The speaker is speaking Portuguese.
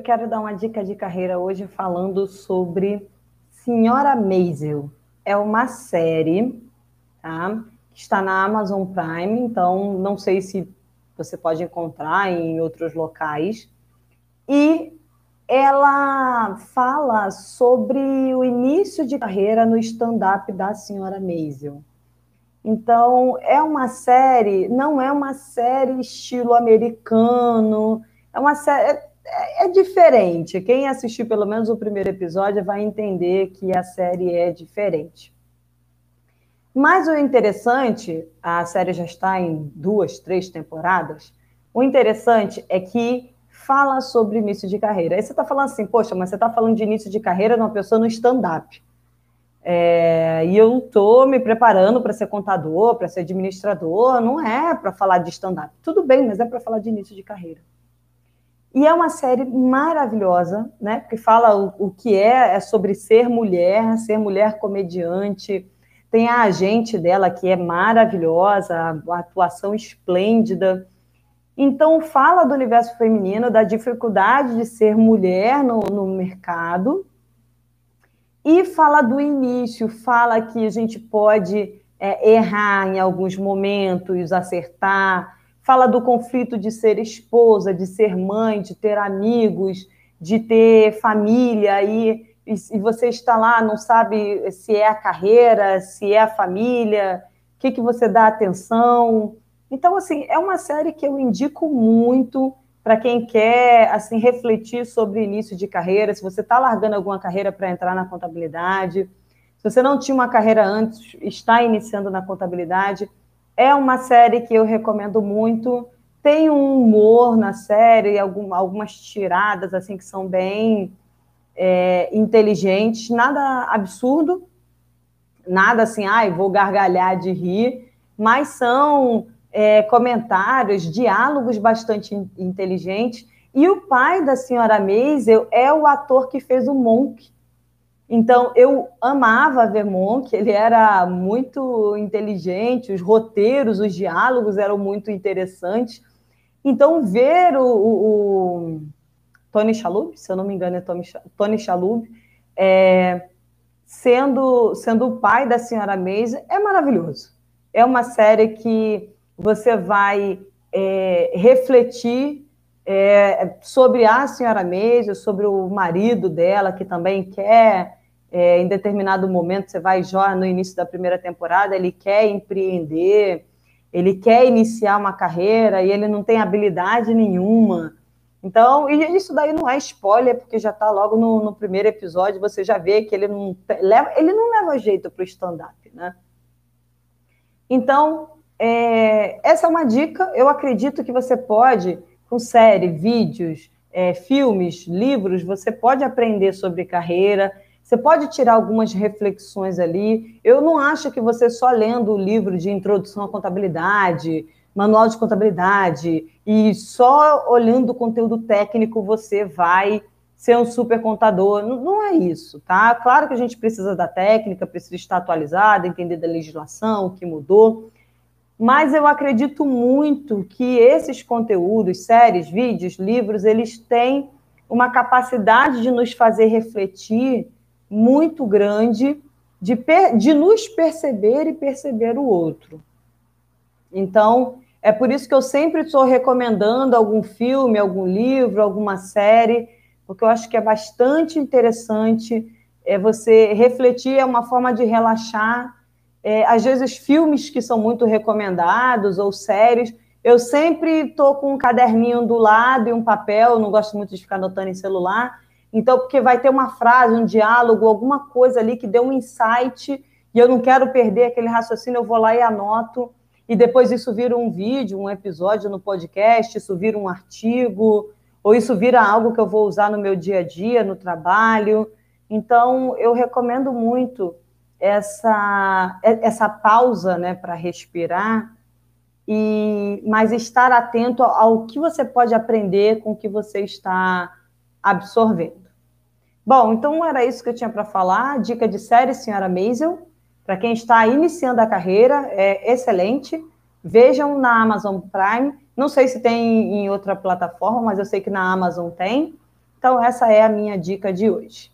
quero dar uma dica de carreira hoje falando sobre Senhora Maisel. É uma série, tá? Que está na Amazon Prime, então não sei se você pode encontrar em outros locais. E ela fala sobre o início de carreira no stand-up da senhora Maisel. Então, é uma série, não é uma série estilo americano, é uma série. É, é, diferente. Quem assistir pelo menos o primeiro episódio vai entender que a série é diferente. Mas o interessante, a série já está em duas, três temporadas. O interessante é que fala sobre início de carreira. Aí você está falando assim, poxa, mas você está falando de início de carreira de uma pessoa no stand-up. É, e eu estou me preparando para ser contador, para ser administrador, não é para falar de stand-up. Tudo bem, mas é para falar de início de carreira. E é uma série maravilhosa, né? Porque fala o, o que é, é sobre ser mulher, ser mulher comediante. Tem a agente dela que é maravilhosa, a atuação esplêndida. Então, fala do universo feminino, da dificuldade de ser mulher no, no mercado, e fala do início, fala que a gente pode é, errar em alguns momentos, acertar, fala do conflito de ser esposa, de ser mãe, de ter amigos, de ter família, e, e você está lá, não sabe se é a carreira, se é a família, o que, que você dá atenção. Então, assim, é uma série que eu indico muito para quem quer assim refletir sobre início de carreira, se você está largando alguma carreira para entrar na contabilidade, se você não tinha uma carreira antes, está iniciando na contabilidade, é uma série que eu recomendo muito. Tem um humor na série, algum, algumas tiradas assim que são bem é, inteligentes, nada absurdo, nada assim, ai, vou gargalhar de rir, mas são é, comentários, diálogos bastante inteligentes. E o pai da senhora Maisel é o ator que fez o Monk. Então, eu amava ver Monk, ele era muito inteligente, os roteiros, os diálogos eram muito interessantes. Então, ver o, o, o Tony Shalhoub, se eu não me engano é Tony, Tony Shalhoub, é, sendo, sendo o pai da senhora Maisel, é maravilhoso. É uma série que você vai é, refletir é, sobre a senhora Meija, sobre o marido dela, que também quer, é, em determinado momento, você vai já no início da primeira temporada, ele quer empreender, ele quer iniciar uma carreira e ele não tem habilidade nenhuma. Então, isso daí não é spoiler, porque já está logo no, no, primeiro episódio, você já vê que ele não leva, ele não leva jeito para o stand-up, né? Então, é, essa é uma dica. Eu acredito que você pode, com série, vídeos, é, filmes, livros, você pode aprender sobre carreira. Você pode tirar algumas reflexões ali. Eu não acho que você só lendo o livro de introdução à contabilidade, manual de contabilidade, e só olhando o conteúdo técnico você vai ser um super contador. Não, não é isso, tá? Claro que a gente precisa da técnica, precisa estar atualizado, entender da legislação, o que mudou. Mas eu acredito muito que esses conteúdos, séries, vídeos, livros, eles têm uma capacidade de nos fazer refletir muito grande, de, de nos perceber e perceber o outro. Então, é por isso que eu sempre estou recomendando algum filme, algum livro, alguma série, porque eu acho que é bastante interessante é você refletir, é uma forma de relaxar é, às vezes filmes que são muito recomendados ou séries, eu sempre estou com um caderninho do lado e um papel, não gosto muito de ficar anotando em celular, então, porque vai ter uma frase, um diálogo, alguma coisa ali que deu um insight e eu não quero perder aquele raciocínio, eu vou lá e anoto, e depois isso vira um vídeo, um episódio no podcast, isso vira um artigo, ou isso vira algo que eu vou usar no meu dia a dia, no trabalho. Então, eu recomendo muito essa, essa pausa né, para respirar, e mas estar atento ao que você pode aprender com o que você está absorvendo. Bom, então era isso que eu tinha para falar. Dica de série, senhora Maisel. Para quem está iniciando a carreira, é excelente. Vejam na Amazon Prime. Não sei se tem em outra plataforma, mas eu sei que na Amazon tem. Então, essa é a minha dica de hoje.